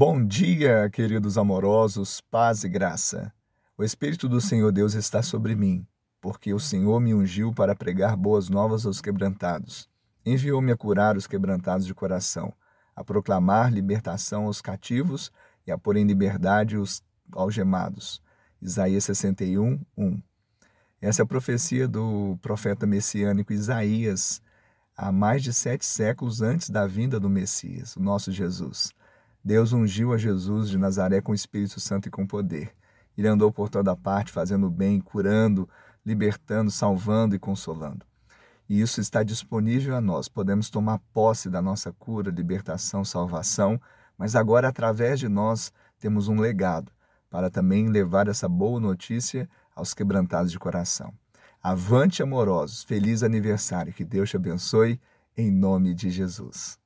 Bom dia, queridos amorosos, paz e graça. O Espírito do Senhor Deus está sobre mim, porque o Senhor me ungiu para pregar boas novas aos quebrantados. Enviou-me a curar os quebrantados de coração, a proclamar libertação aos cativos e a pôr em liberdade os algemados. Isaías 61, 1. Essa é a profecia do profeta messiânico Isaías, há mais de sete séculos antes da vinda do Messias, o nosso Jesus. Deus ungiu a Jesus de Nazaré com o Espírito Santo e com poder. Ele andou por toda parte, fazendo bem, curando, libertando, salvando e consolando. E isso está disponível a nós. Podemos tomar posse da nossa cura, libertação, salvação, mas agora, através de nós, temos um legado para também levar essa boa notícia aos quebrantados de coração. Avante, amorosos, feliz aniversário, que Deus te abençoe, em nome de Jesus.